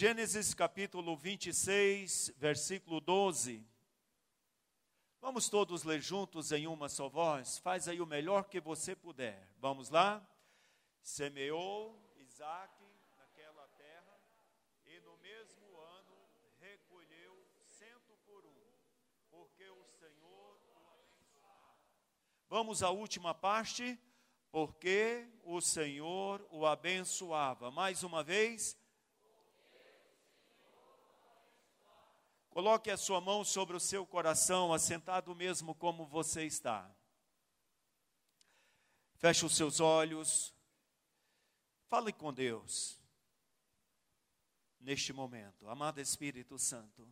Gênesis capítulo 26, versículo 12. Vamos todos ler juntos em uma só voz? Faz aí o melhor que você puder. Vamos lá? Semeou Isaac naquela terra e no mesmo ano recolheu cento por um, porque o Senhor o abençoava. Vamos à última parte, porque o Senhor o abençoava. Mais uma vez. Coloque a sua mão sobre o seu coração, assentado mesmo como você está. Feche os seus olhos. Fale com Deus neste momento. Amado Espírito Santo,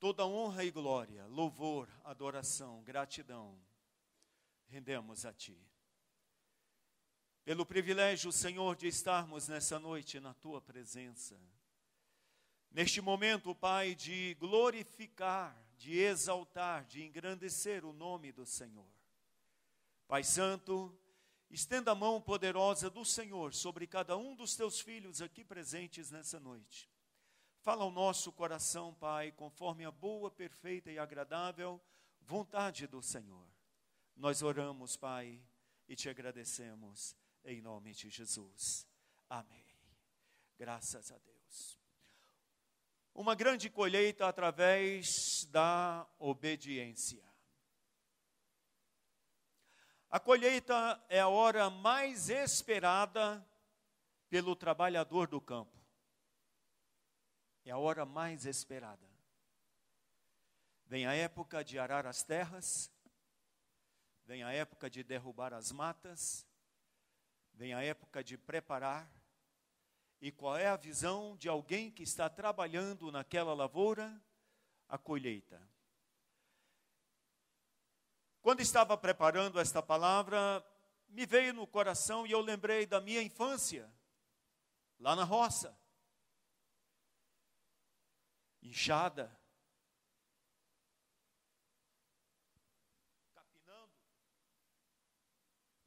toda honra e glória, louvor, adoração, gratidão, rendemos a Ti. Pelo privilégio, Senhor, de estarmos nessa noite na Tua presença. Neste momento, Pai, de glorificar, de exaltar, de engrandecer o nome do Senhor. Pai Santo, Estenda a mão poderosa do Senhor sobre cada um dos teus filhos aqui presentes nessa noite. Fala ao nosso coração, Pai, conforme a boa, perfeita e agradável vontade do Senhor. Nós oramos, Pai, e te agradecemos em nome de Jesus. Amém. Graças a Deus. Uma grande colheita através da obediência. A colheita é a hora mais esperada pelo trabalhador do campo. É a hora mais esperada. Vem a época de arar as terras, vem a época de derrubar as matas, vem a época de preparar. E qual é a visão de alguém que está trabalhando naquela lavoura? A colheita. Quando estava preparando esta palavra, me veio no coração e eu lembrei da minha infância, lá na roça. Inchada, capinando,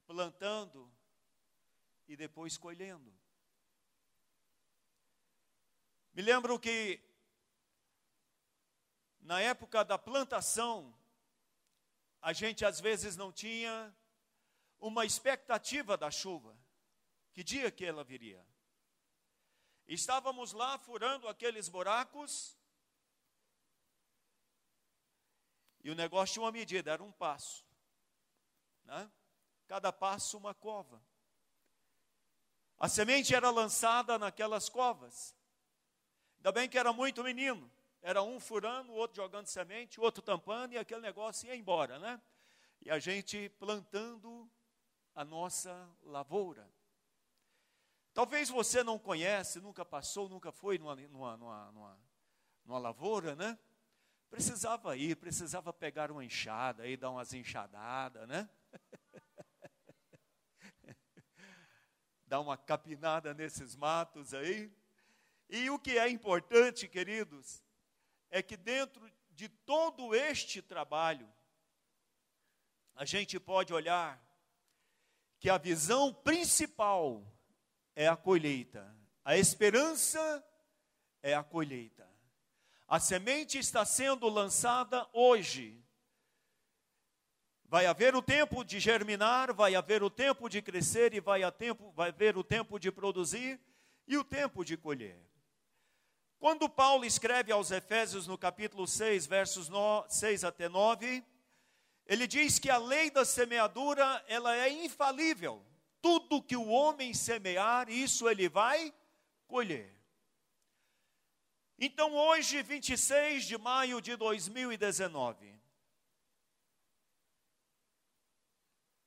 plantando e depois colhendo. Me lembro que na época da plantação, a gente às vezes não tinha uma expectativa da chuva. Que dia que ela viria? Estávamos lá furando aqueles buracos e o negócio tinha uma medida, era um passo. Né? Cada passo uma cova. A semente era lançada naquelas covas. Ainda bem que era muito menino. Era um furando, o outro jogando semente, o outro tampando, e aquele negócio ia embora, né? E a gente plantando a nossa lavoura. Talvez você não conhece, nunca passou, nunca foi numa, numa, numa, numa, numa lavoura, né? Precisava ir, precisava pegar uma enxada e dar umas enxadadas, né? dar uma capinada nesses matos aí. E o que é importante, queridos, é que dentro de todo este trabalho, a gente pode olhar que a visão principal é a colheita, a esperança é a colheita. A semente está sendo lançada hoje. Vai haver o tempo de germinar, vai haver o tempo de crescer e vai, tempo, vai haver o tempo de produzir e o tempo de colher. Quando Paulo escreve aos Efésios no capítulo 6, versos 6 até 9, ele diz que a lei da semeadura, ela é infalível. Tudo que o homem semear, isso ele vai colher. Então, hoje, 26 de maio de 2019.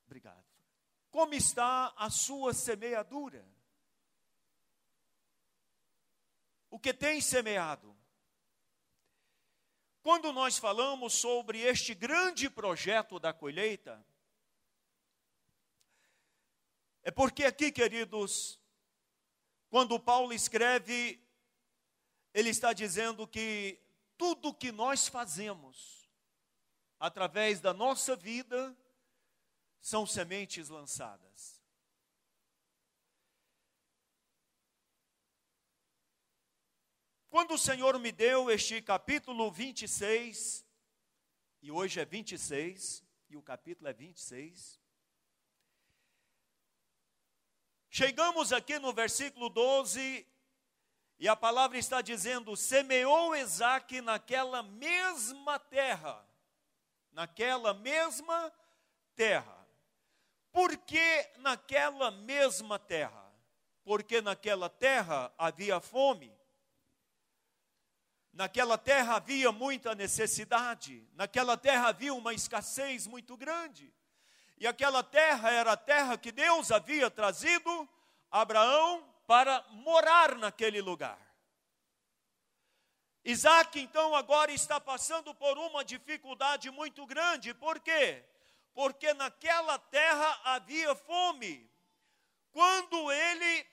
Obrigado. Como está a sua semeadura? O que tem semeado. Quando nós falamos sobre este grande projeto da colheita, é porque aqui, queridos, quando Paulo escreve, ele está dizendo que tudo que nós fazemos através da nossa vida são sementes lançadas. Quando o Senhor me deu este capítulo 26, e hoje é 26, e o capítulo é 26, chegamos aqui no versículo 12, e a palavra está dizendo: semeou Isaac naquela mesma terra, naquela mesma terra. Por que naquela mesma terra? Porque naquela terra havia fome. Naquela terra havia muita necessidade, naquela terra havia uma escassez muito grande. E aquela terra era a terra que Deus havia trazido Abraão para morar naquele lugar. Isaac, então, agora está passando por uma dificuldade muito grande, por quê? Porque naquela terra havia fome. Quando ele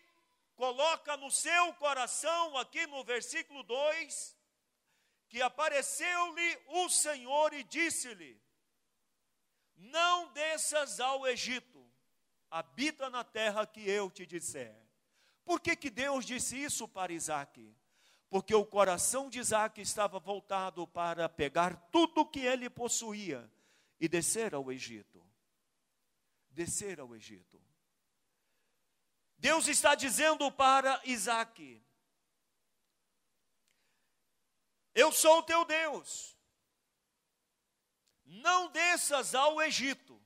coloca no seu coração, aqui no versículo 2, que apareceu-lhe o Senhor e disse-lhe: Não desças ao Egito, habita na terra que eu te disser. Por que, que Deus disse isso para Isaac? Porque o coração de Isaac estava voltado para pegar tudo o que ele possuía e descer ao Egito. Descer ao Egito. Deus está dizendo para Isaac: Eu sou o teu Deus. Não desças ao Egito.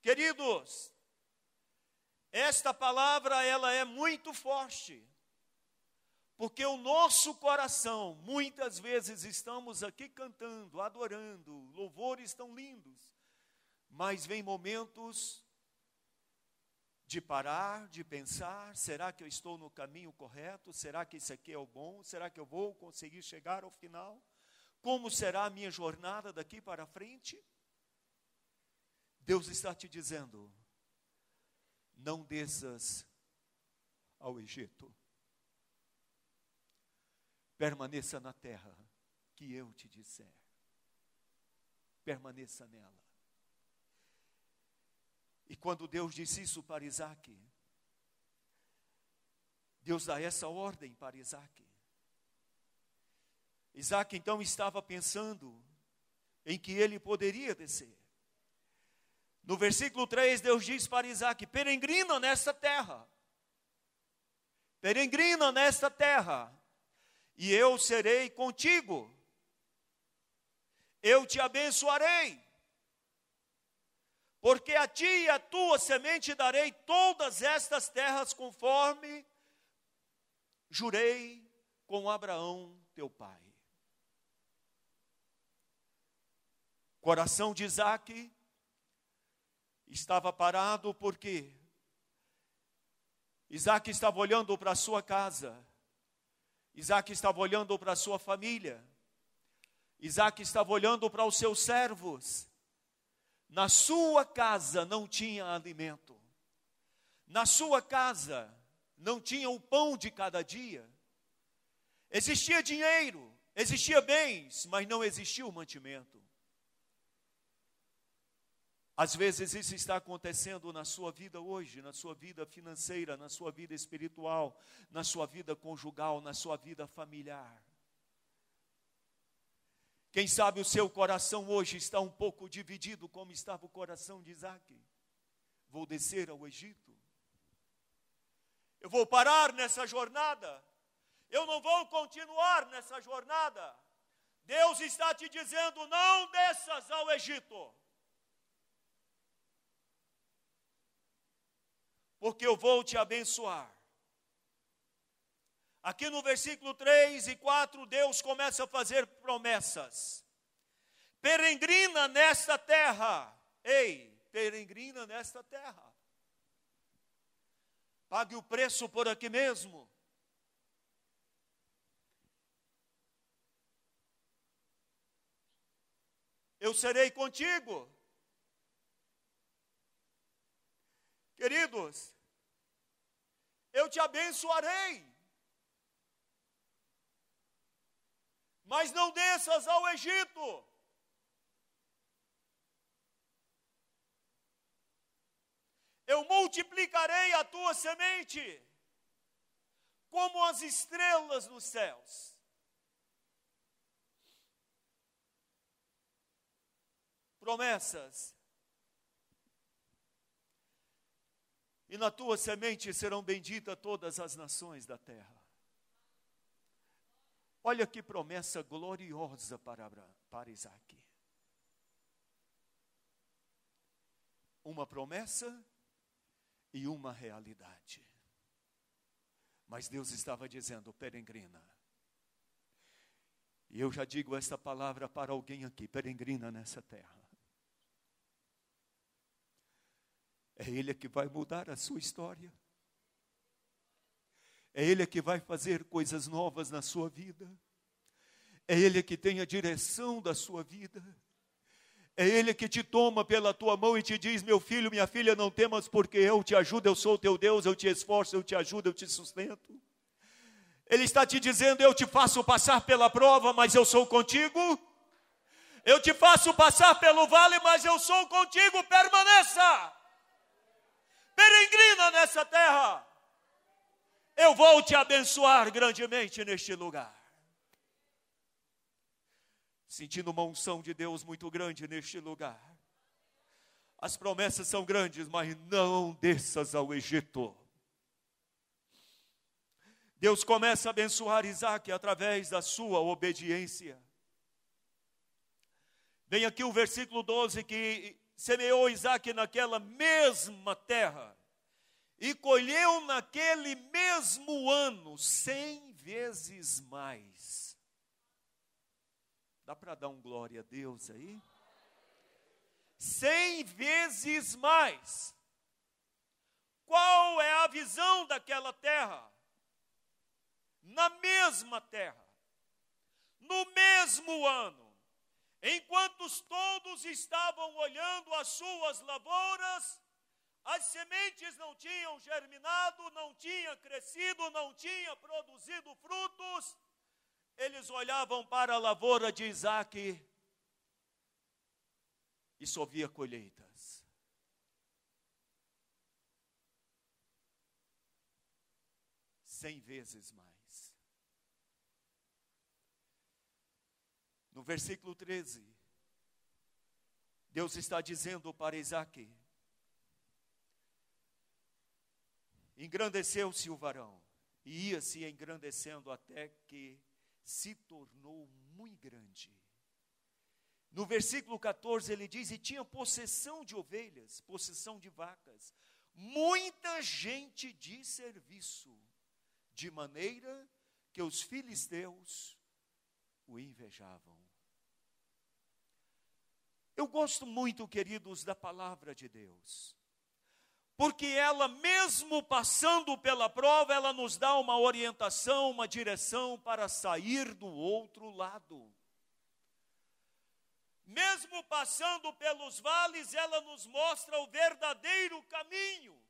Queridos, esta palavra ela é muito forte. Porque o nosso coração, muitas vezes estamos aqui cantando, adorando, louvores tão lindos, mas vem momentos de parar, de pensar: será que eu estou no caminho correto? Será que isso aqui é o bom? Será que eu vou conseguir chegar ao final? Como será a minha jornada daqui para frente? Deus está te dizendo: não desças ao Egito. Permaneça na terra que eu te disser. Permaneça nela. E quando Deus disse isso para Isaac, Deus dá essa ordem para Isaac. Isaac então estava pensando em que ele poderia descer. No versículo 3, Deus diz para Isaac: peregrina nesta terra, peregrina nesta terra, e eu serei contigo, eu te abençoarei porque a ti e a tua semente darei todas estas terras conforme jurei com Abraão teu pai. Coração de Isaac estava parado porque Isaac estava olhando para a sua casa, Isaac estava olhando para a sua família, Isaac estava olhando para os seus servos, na sua casa não tinha alimento, na sua casa não tinha o pão de cada dia, existia dinheiro, existia bens, mas não existia o mantimento. Às vezes isso está acontecendo na sua vida hoje, na sua vida financeira, na sua vida espiritual, na sua vida conjugal, na sua vida familiar. Quem sabe o seu coração hoje está um pouco dividido, como estava o coração de Isaac. Vou descer ao Egito. Eu vou parar nessa jornada. Eu não vou continuar nessa jornada. Deus está te dizendo: não desças ao Egito. Porque eu vou te abençoar. Aqui no versículo 3 e 4, Deus começa a fazer promessas. Peregrina nesta terra. Ei, peregrina nesta terra. Pague o preço por aqui mesmo. Eu serei contigo. Queridos, eu te abençoarei. Mas não desças ao Egito. Eu multiplicarei a tua semente, como as estrelas nos céus. Promessas. E na tua semente serão benditas todas as nações da terra. Olha que promessa gloriosa para, para Isaac. Uma promessa e uma realidade. Mas Deus estava dizendo, peregrina. E eu já digo esta palavra para alguém aqui, peregrina nessa terra. É Ele que vai mudar a sua história. É Ele que vai fazer coisas novas na sua vida. É Ele que tem a direção da sua vida. É Ele que te toma pela tua mão e te diz: Meu filho, minha filha, não temas, porque eu te ajudo, eu sou o teu Deus, eu te esforço, eu te ajudo, eu te sustento. Ele está te dizendo: Eu te faço passar pela prova, mas eu sou contigo. Eu te faço passar pelo vale, mas eu sou contigo. Permaneça, peregrina nessa terra. Eu vou te abençoar grandemente neste lugar sentindo uma unção de Deus muito grande neste lugar. As promessas são grandes, mas não desças ao Egito. Deus começa a abençoar Isaac através da sua obediência. Vem aqui o versículo 12 que semeou Isaac naquela mesma terra e colheu naquele mesmo ano cem vezes mais. Dá para dar um glória a Deus aí? Cem vezes mais. Qual é a visão daquela terra? Na mesma terra, no mesmo ano, enquanto todos estavam olhando as suas lavouras, as sementes não tinham germinado, não tinham crescido, não tinham produzido frutos, eles olhavam para a lavoura de Isaac e só via colheitas. Cem vezes mais. No versículo 13, Deus está dizendo para Isaac: engrandeceu-se o varão, e ia se engrandecendo até que se tornou muito grande. No versículo 14 ele diz: E tinha possessão de ovelhas, possessão de vacas, muita gente de serviço, de maneira que os filisteus o invejavam. Eu gosto muito, queridos, da palavra de Deus porque ela, mesmo passando pela prova, ela nos dá uma orientação, uma direção para sair do outro lado. Mesmo passando pelos vales, ela nos mostra o verdadeiro caminho.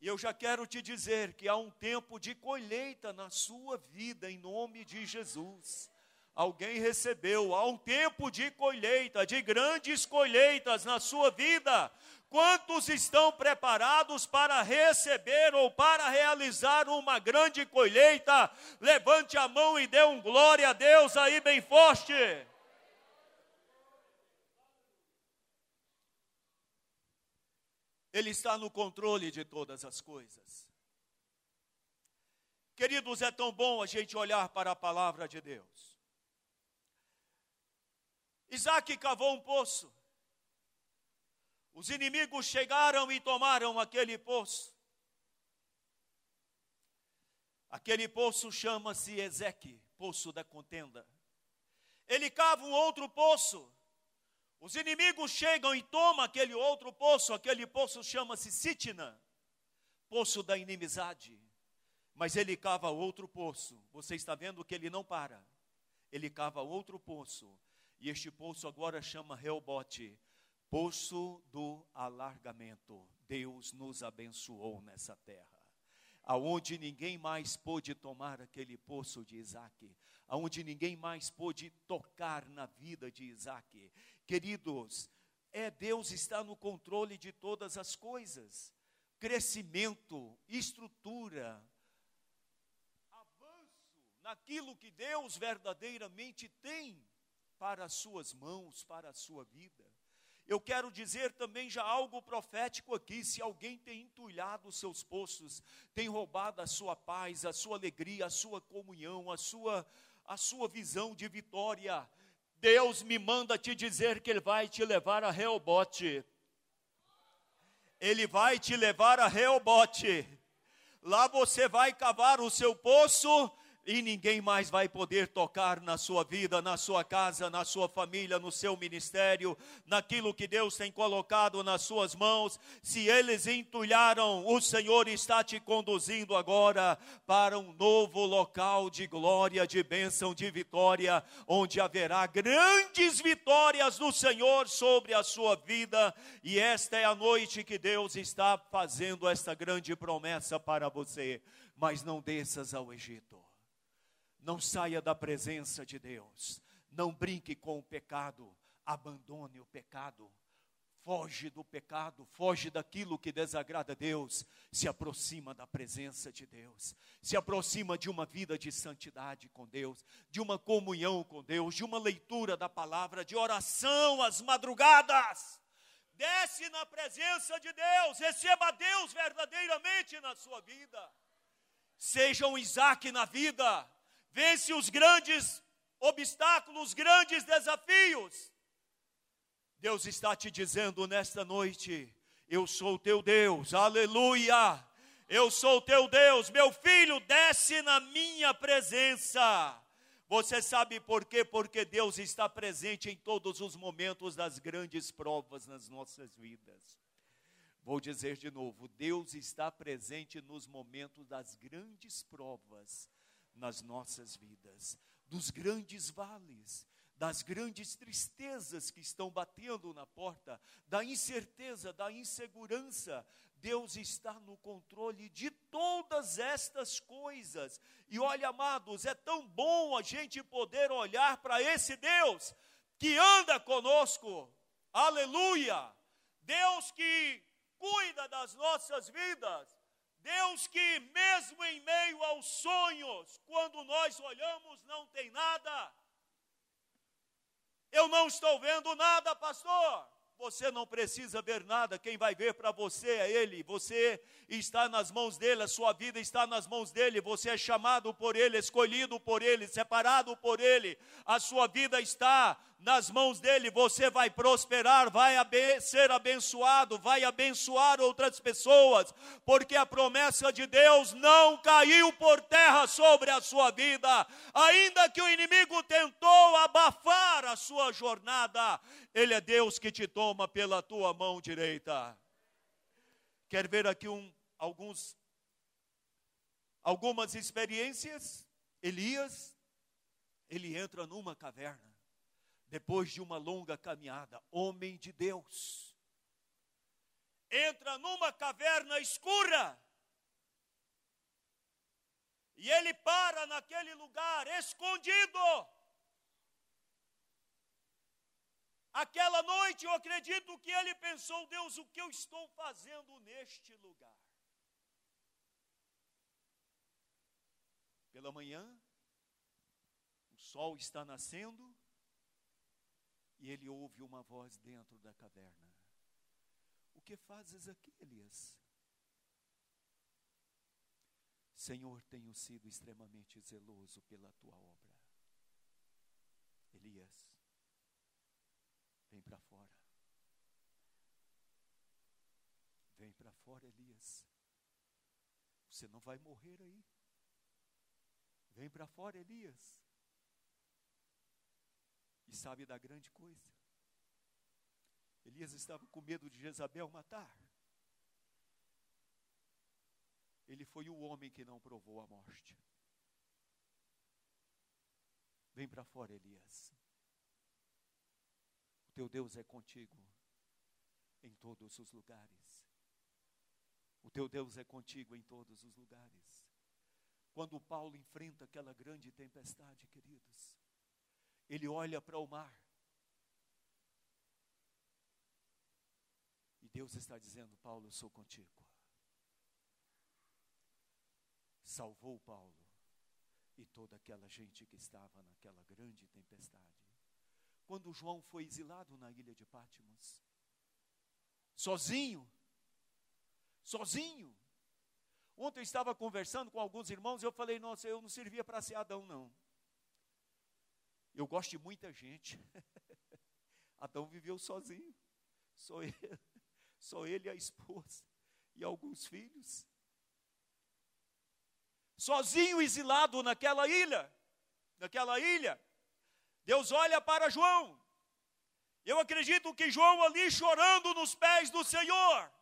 E eu já quero te dizer que há um tempo de colheita na sua vida, em nome de Jesus alguém recebeu. Há um tempo de colheita, de grandes colheitas na sua vida. Quantos estão preparados para receber ou para realizar uma grande colheita? Levante a mão e dê um glória a Deus aí bem forte. Ele está no controle de todas as coisas. Queridos, é tão bom a gente olhar para a palavra de Deus. Isaac cavou um poço. Os inimigos chegaram e tomaram aquele poço. Aquele poço chama-se Ezeque, poço da contenda. Ele cava um outro poço. Os inimigos chegam e tomam aquele outro poço. Aquele poço chama-se Sitna, poço da inimizade. Mas ele cava outro poço. Você está vendo que ele não para. Ele cava outro poço e este poço agora chama Reobote, poço do alargamento. Deus nos abençoou nessa terra. Aonde ninguém mais pôde tomar aquele poço de Isaac, aonde ninguém mais pôde tocar na vida de Isaac. Queridos, é Deus está no controle de todas as coisas. crescimento, estrutura, avanço naquilo que Deus verdadeiramente tem para as suas mãos, para a sua vida. Eu quero dizer também já algo profético aqui: se alguém tem entulhado os seus poços, tem roubado a sua paz, a sua alegria, a sua comunhão, a sua, a sua visão de vitória, Deus me manda te dizer que Ele vai te levar a Reobote. Ele vai te levar a Reobote. Lá você vai cavar o seu poço e ninguém mais vai poder tocar na sua vida, na sua casa, na sua família, no seu ministério, naquilo que Deus tem colocado nas suas mãos. Se eles entulharam, o Senhor está te conduzindo agora para um novo local de glória, de bênção, de vitória, onde haverá grandes vitórias do Senhor sobre a sua vida. E esta é a noite que Deus está fazendo esta grande promessa para você. Mas não desças ao Egito não saia da presença de Deus. Não brinque com o pecado. Abandone o pecado. Foge do pecado, foge daquilo que desagrada a Deus, se aproxima da presença de Deus, se aproxima de uma vida de santidade com Deus, de uma comunhão com Deus, de uma leitura da palavra, de oração às madrugadas. Desce na presença de Deus, receba Deus verdadeiramente na sua vida. Seja um Isaac na vida, vence os grandes obstáculos, os grandes desafios. Deus está te dizendo nesta noite: Eu sou teu Deus, aleluia. Eu sou teu Deus, meu filho, desce na minha presença. Você sabe por quê? Porque Deus está presente em todos os momentos das grandes provas nas nossas vidas. Vou dizer de novo: Deus está presente nos momentos das grandes provas nas nossas vidas, dos grandes vales, das grandes tristezas que estão batendo na porta, da incerteza, da insegurança. Deus está no controle de todas estas coisas. E olha, amados, é tão bom a gente poder olhar para esse Deus que anda conosco. Aleluia! Deus que cuida das nossas vidas. Deus que, mesmo em meio aos sonhos, quando nós olhamos, não tem nada. Eu não estou vendo nada, pastor. Você não precisa ver nada, quem vai ver para você é Ele. Você está nas mãos dele, a sua vida está nas mãos dele. Você é chamado por Ele, escolhido por Ele, separado por Ele. A sua vida está nas mãos dele. Você vai prosperar, vai ser abençoado, vai abençoar outras pessoas, porque a promessa de Deus não caiu por terra sobre a sua vida. Ainda que o inimigo tentou abafar a sua jornada, Ele é Deus que te toma pela tua mão direita. Quer ver aqui um, alguns, algumas experiências? Elias, ele entra numa caverna, depois de uma longa caminhada, homem de Deus, entra numa caverna escura, e ele para naquele lugar escondido. Aquela noite eu acredito que ele pensou: Deus, o que eu estou fazendo neste lugar? Pela manhã, o sol está nascendo e ele ouve uma voz dentro da caverna. O que fazes aqui, Elias? Senhor, tenho sido extremamente zeloso pela tua obra. Elias, Vem para fora. Vem para fora, Elias. Você não vai morrer aí. Vem para fora, Elias. E sabe da grande coisa? Elias estava com medo de Jezabel matar. Ele foi o homem que não provou a morte. Vem para fora, Elias teu Deus é contigo em todos os lugares. O teu Deus é contigo em todos os lugares. Quando Paulo enfrenta aquela grande tempestade, queridos, ele olha para o mar. E Deus está dizendo: Paulo, eu sou contigo. salvou Paulo e toda aquela gente que estava naquela grande tempestade. Quando João foi exilado na ilha de Pátimos, sozinho, sozinho. Ontem eu estava conversando com alguns irmãos e eu falei: Nossa, eu não servia para ser Adão, não. Eu gosto de muita gente. Adão viveu sozinho, só ele, só ele a esposa e alguns filhos sozinho, exilado naquela ilha, naquela ilha. Deus olha para João. Eu acredito que João ali chorando nos pés do Senhor.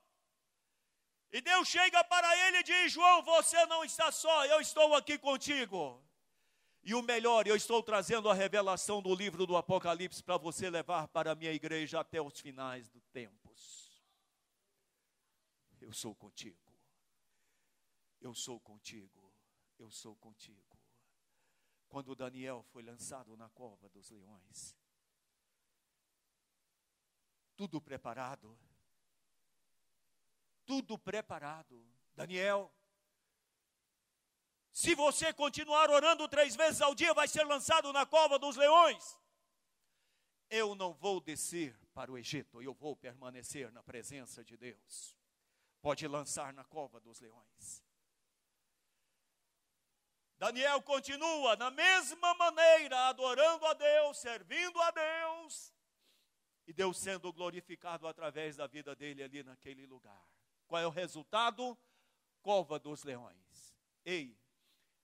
E Deus chega para ele e diz: João, você não está só, eu estou aqui contigo. E o melhor, eu estou trazendo a revelação do livro do Apocalipse para você levar para a minha igreja até os finais dos tempos. Eu sou contigo. Eu sou contigo eu sou contigo. Quando Daniel foi lançado na cova dos leões, tudo preparado, tudo preparado. Daniel, se você continuar orando três vezes ao dia, vai ser lançado na cova dos leões. Eu não vou descer para o Egito, eu vou permanecer na presença de Deus. Pode lançar na cova dos leões. Daniel continua na mesma maneira, adorando a Deus, servindo a Deus, e Deus sendo glorificado através da vida dele ali naquele lugar. Qual é o resultado? Cova dos leões. Ei,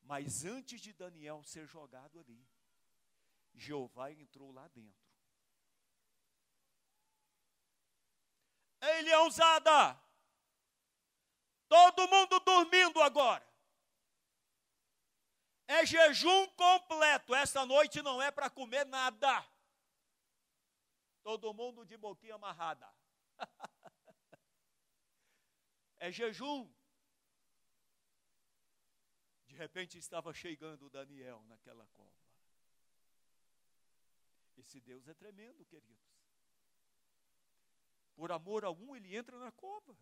mas antes de Daniel ser jogado ali, Jeová entrou lá dentro. Ei, leãozada! Todo mundo dormindo agora. É jejum completo. Esta noite não é para comer nada. Todo mundo de boquinha amarrada. é jejum. De repente estava chegando Daniel naquela cova. Esse Deus é tremendo, queridos. Por amor a um, ele entra na cova.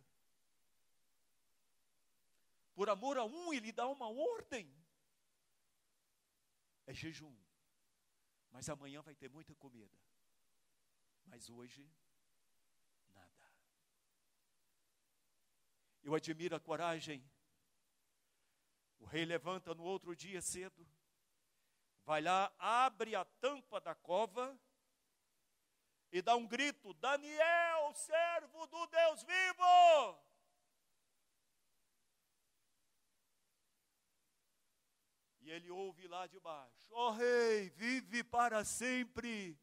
Por amor a um, ele dá uma ordem é jejum. Mas amanhã vai ter muita comida. Mas hoje, nada. Eu admiro a coragem. O rei levanta no outro dia cedo, vai lá, abre a tampa da cova e dá um grito: Daniel, servo do Deus vivo! E ele ouve lá de baixo: Ó oh, rei, vive para sempre.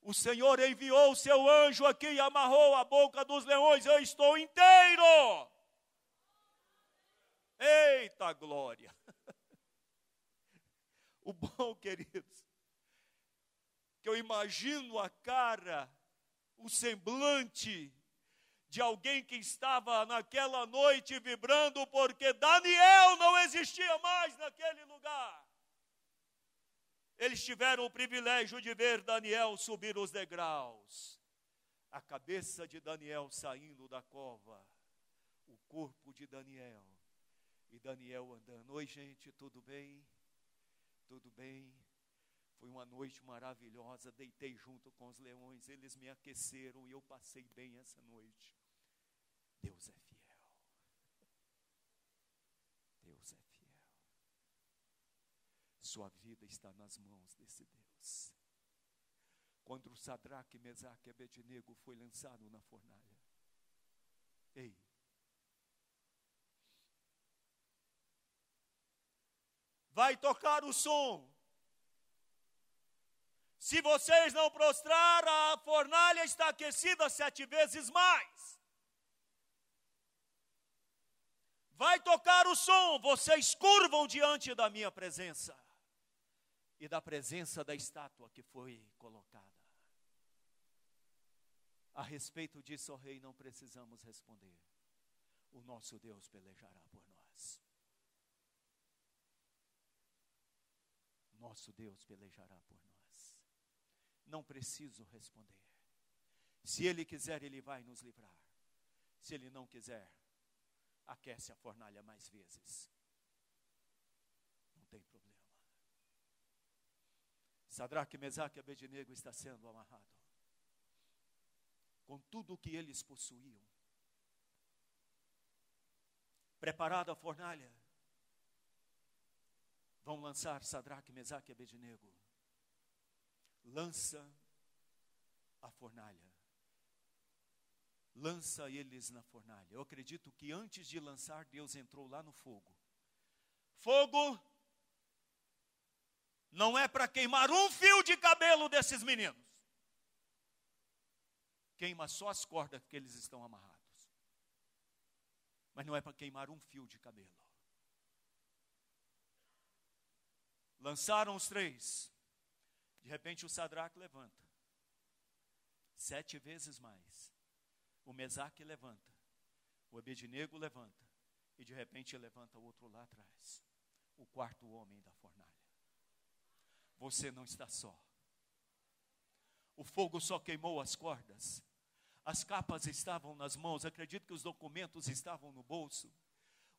O Senhor enviou o seu anjo aqui e amarrou a boca dos leões. Eu estou inteiro. Eita glória! O bom, queridos, que eu imagino a cara, o semblante de alguém que estava naquela noite vibrando, porque Daniel não existia mais naquele lugar. Eles tiveram o privilégio de ver Daniel subir os degraus, a cabeça de Daniel saindo da cova, o corpo de Daniel, e Daniel andando. Oi, gente, tudo bem? Tudo bem? Foi uma noite maravilhosa, deitei junto com os leões, eles me aqueceram e eu passei bem essa noite. Deus é fiel. Deus é fiel. Sua vida está nas mãos desse Deus. Quando o Sadraque, Mesaque e Abednego foi lançado na fornalha. Ei, vai tocar o som. Se vocês não prostrar, a fornalha está aquecida sete vezes mais. vai tocar o som, vocês curvam diante da minha presença e da presença da estátua que foi colocada. A respeito disso, Rei, não precisamos responder. O nosso Deus pelejará por nós. Nosso Deus pelejará por nós. Não preciso responder. Se Ele quiser, Ele vai nos livrar. Se Ele não quiser, aquece a fornalha mais vezes. tem problema. Sadraque, Mesaque e Abednego está sendo amarrado. Com tudo o que eles possuíam. Preparada a fornalha. Vão lançar Sadraque, Mesaque e Abednego. Lança a fornalha. Lança eles na fornalha. Eu acredito que antes de lançar, Deus entrou lá no fogo. Fogo não é para queimar um fio de cabelo desses meninos. Queima só as cordas que eles estão amarrados. Mas não é para queimar um fio de cabelo. Lançaram os três. De repente o Sadraque levanta. Sete vezes mais. O Mesaque levanta. O Abednego levanta. E de repente levanta o outro lá atrás. O quarto homem da fornalha. Você não está só. O fogo só queimou as cordas. As capas estavam nas mãos. Acredito que os documentos estavam no bolso.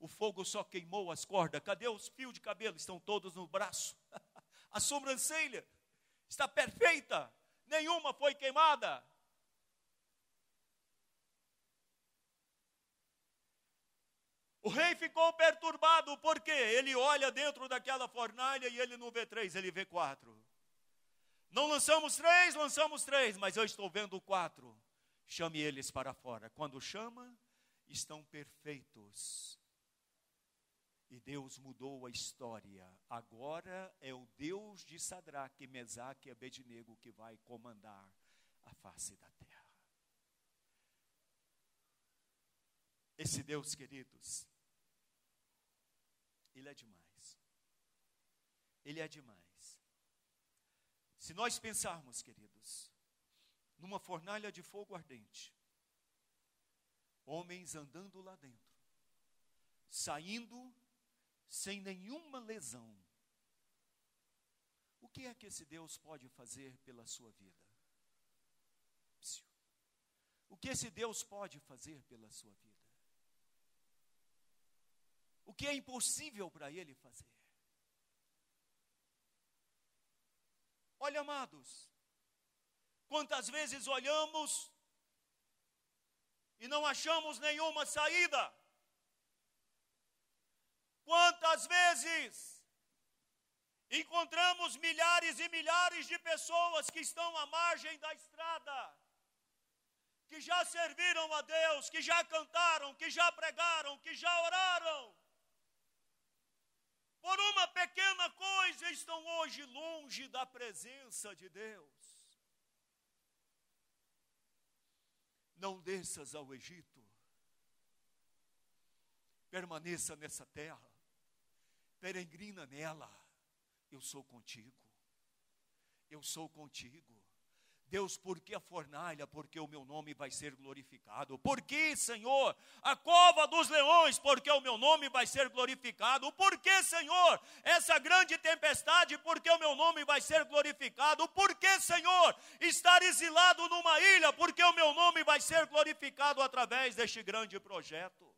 O fogo só queimou as cordas. Cadê os fios de cabelo? Estão todos no braço. A sobrancelha está perfeita. Nenhuma foi queimada. O rei ficou perturbado, porque ele olha dentro daquela fornalha e ele não vê três, ele vê quatro. Não lançamos três, lançamos três, mas eu estou vendo quatro. Chame eles para fora. Quando chama, estão perfeitos. E Deus mudou a história. Agora é o Deus de Sadraque, Mesaque e Abednego que vai comandar a face da terra. Esse Deus, queridos, ele é demais. Ele é demais. Se nós pensarmos, queridos, numa fornalha de fogo ardente, homens andando lá dentro, saindo sem nenhuma lesão, o que é que esse Deus pode fazer pela sua vida? O que esse Deus pode fazer pela sua vida? o que é impossível para ele fazer. Olha, amados, quantas vezes olhamos e não achamos nenhuma saída. Quantas vezes encontramos milhares e milhares de pessoas que estão à margem da estrada, que já serviram a Deus, que já cantaram, que já pregaram, que já oraram, por uma pequena coisa estão hoje longe da presença de Deus. Não desças ao Egito, permaneça nessa terra, peregrina nela, eu sou contigo, eu sou contigo. Deus, por que a fornalha? Porque o meu nome vai ser glorificado. Por que, Senhor? A cova dos leões, porque o meu nome vai ser glorificado. Por que, Senhor? Essa grande tempestade, porque o meu nome vai ser glorificado. Por que, Senhor? Estar exilado numa ilha, porque o meu nome vai ser glorificado através deste grande projeto.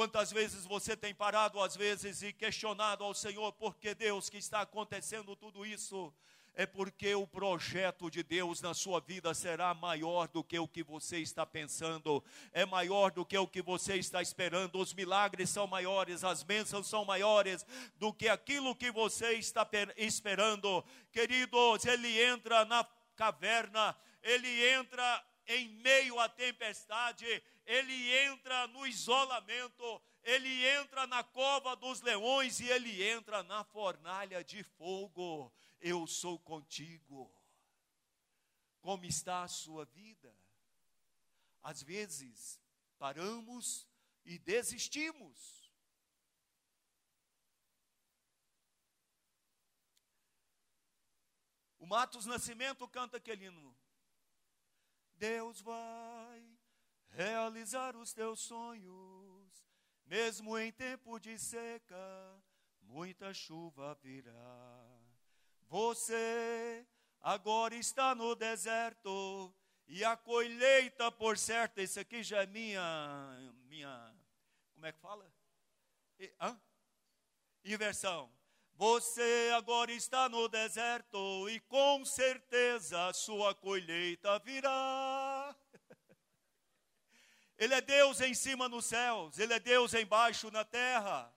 Quantas vezes você tem parado, às vezes, e questionado ao Senhor, por que Deus que está acontecendo tudo isso? é porque o projeto de Deus na sua vida será maior do que o que você está pensando, é maior do que o que você está esperando. Os milagres são maiores, as bênçãos são maiores do que aquilo que você está esperando. Queridos, ele entra na caverna, ele entra em meio à tempestade, ele entra no isolamento, ele entra na cova dos leões e ele entra na fornalha de fogo eu sou contigo. Como está a sua vida? Às vezes, paramos e desistimos. O Matos Nascimento canta aquele hino. Deus vai realizar os teus sonhos, mesmo em tempo de seca, muita chuva virá. Você agora está no deserto e a colheita, por certo, esse aqui já é minha, minha, como é que fala? E, hã? Inversão. Você agora está no deserto e com certeza sua colheita virá. Ele é Deus em cima nos céus, Ele é Deus embaixo na terra.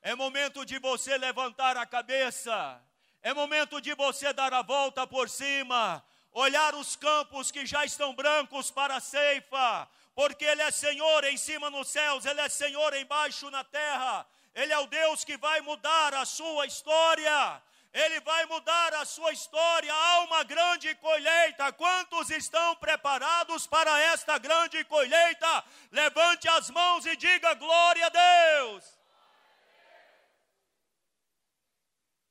É momento de você levantar a cabeça, é momento de você dar a volta por cima, olhar os campos que já estão brancos para a ceifa, porque Ele é Senhor em cima nos céus, Ele é Senhor embaixo na terra. Ele é o Deus que vai mudar a sua história. Ele vai mudar a sua história. Há uma grande colheita. Quantos estão preparados para esta grande colheita? Levante as mãos e diga glória a Deus.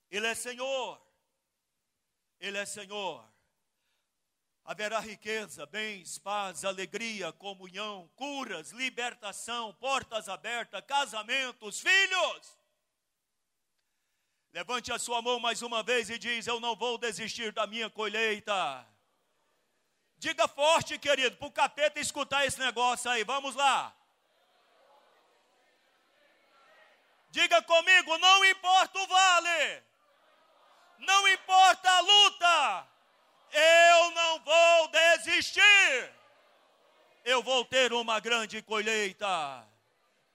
Ele é Senhor. Ele é Senhor. Haverá riqueza, bens, paz, alegria, comunhão, curas, libertação, portas abertas, casamentos, filhos. Levante a sua mão mais uma vez e diz: Eu não vou desistir da minha colheita. Diga forte, querido, para o capeta escutar esse negócio aí. Vamos lá. Diga comigo: não importa o vale, não importa a luta, eu não vou desistir. Eu vou ter uma grande colheita.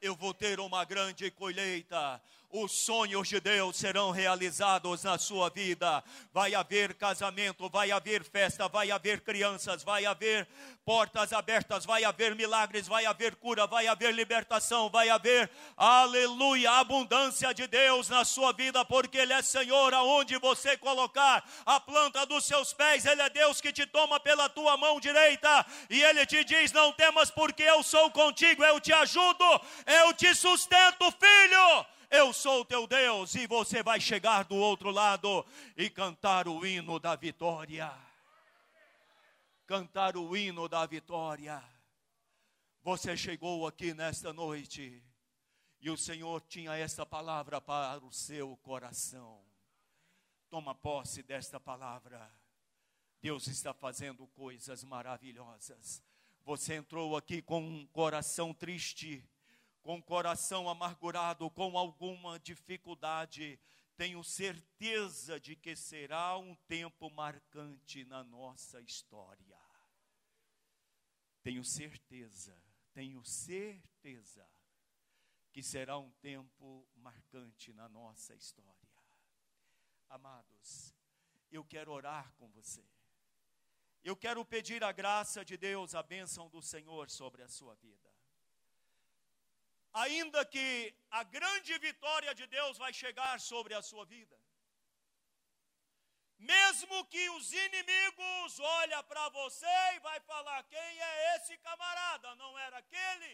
Eu vou ter uma grande colheita os sonhos de Deus serão realizados na sua vida. Vai haver casamento, vai haver festa, vai haver crianças, vai haver portas abertas, vai haver milagres, vai haver cura, vai haver libertação, vai haver, aleluia, abundância de Deus na sua vida, porque Ele é Senhor aonde você colocar a planta dos seus pés, Ele é Deus que te toma pela tua mão direita e Ele te diz: Não temas, porque eu sou contigo, eu te ajudo, eu te sustento, filho. Eu sou o teu Deus, e você vai chegar do outro lado e cantar o hino da vitória. Cantar o hino da vitória. Você chegou aqui nesta noite e o Senhor tinha esta palavra para o seu coração. Toma posse desta palavra. Deus está fazendo coisas maravilhosas. Você entrou aqui com um coração triste com o coração amargurado, com alguma dificuldade, tenho certeza de que será um tempo marcante na nossa história. Tenho certeza, tenho certeza que será um tempo marcante na nossa história. Amados, eu quero orar com você. Eu quero pedir a graça de Deus, a bênção do Senhor sobre a sua vida ainda que a grande vitória de Deus vai chegar sobre a sua vida. Mesmo que os inimigos olhem para você e vai falar: "Quem é esse camarada? Não era aquele?"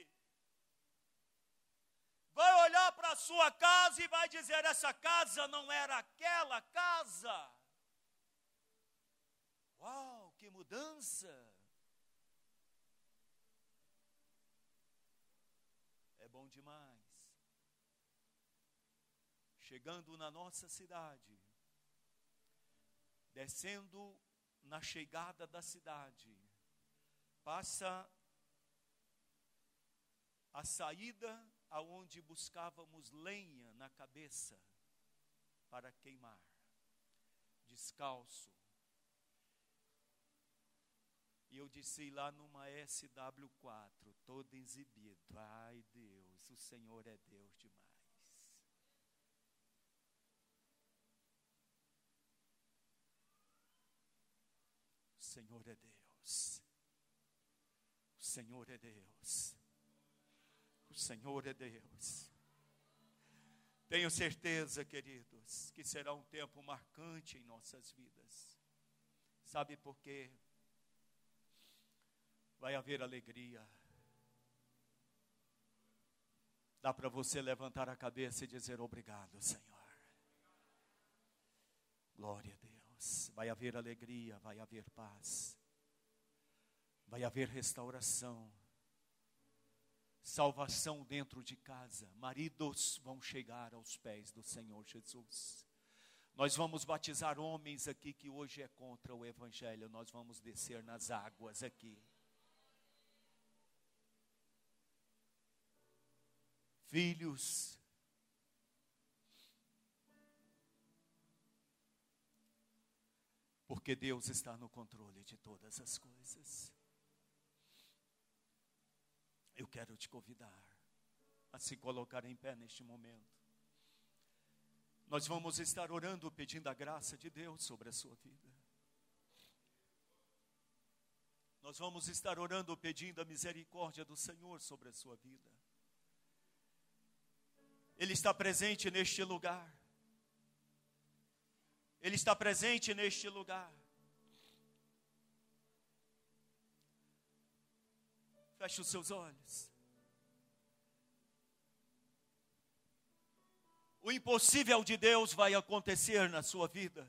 Vai olhar para a sua casa e vai dizer: "Essa casa não era aquela casa." Uau, que mudança! bom demais. Chegando na nossa cidade, descendo na chegada da cidade, passa a saída aonde buscávamos lenha na cabeça para queimar, descalço. E eu disse lá numa SW4, todo exibido. Ai Deus, o Senhor é Deus demais. O Senhor é Deus. O Senhor é Deus. O Senhor é Deus. Tenho certeza, queridos, que será um tempo marcante em nossas vidas. Sabe por quê? vai haver alegria. Dá para você levantar a cabeça e dizer obrigado, Senhor. Glória a Deus. Vai haver alegria, vai haver paz. Vai haver restauração. Salvação dentro de casa. Maridos vão chegar aos pés do Senhor Jesus. Nós vamos batizar homens aqui que hoje é contra o Evangelho. Nós vamos descer nas águas aqui. filhos porque Deus está no controle de todas as coisas. Eu quero te convidar a se colocar em pé neste momento. Nós vamos estar orando, pedindo a graça de Deus sobre a sua vida. Nós vamos estar orando, pedindo a misericórdia do Senhor sobre a sua vida. Ele está presente neste lugar. Ele está presente neste lugar. Feche os seus olhos. O impossível de Deus vai acontecer na sua vida.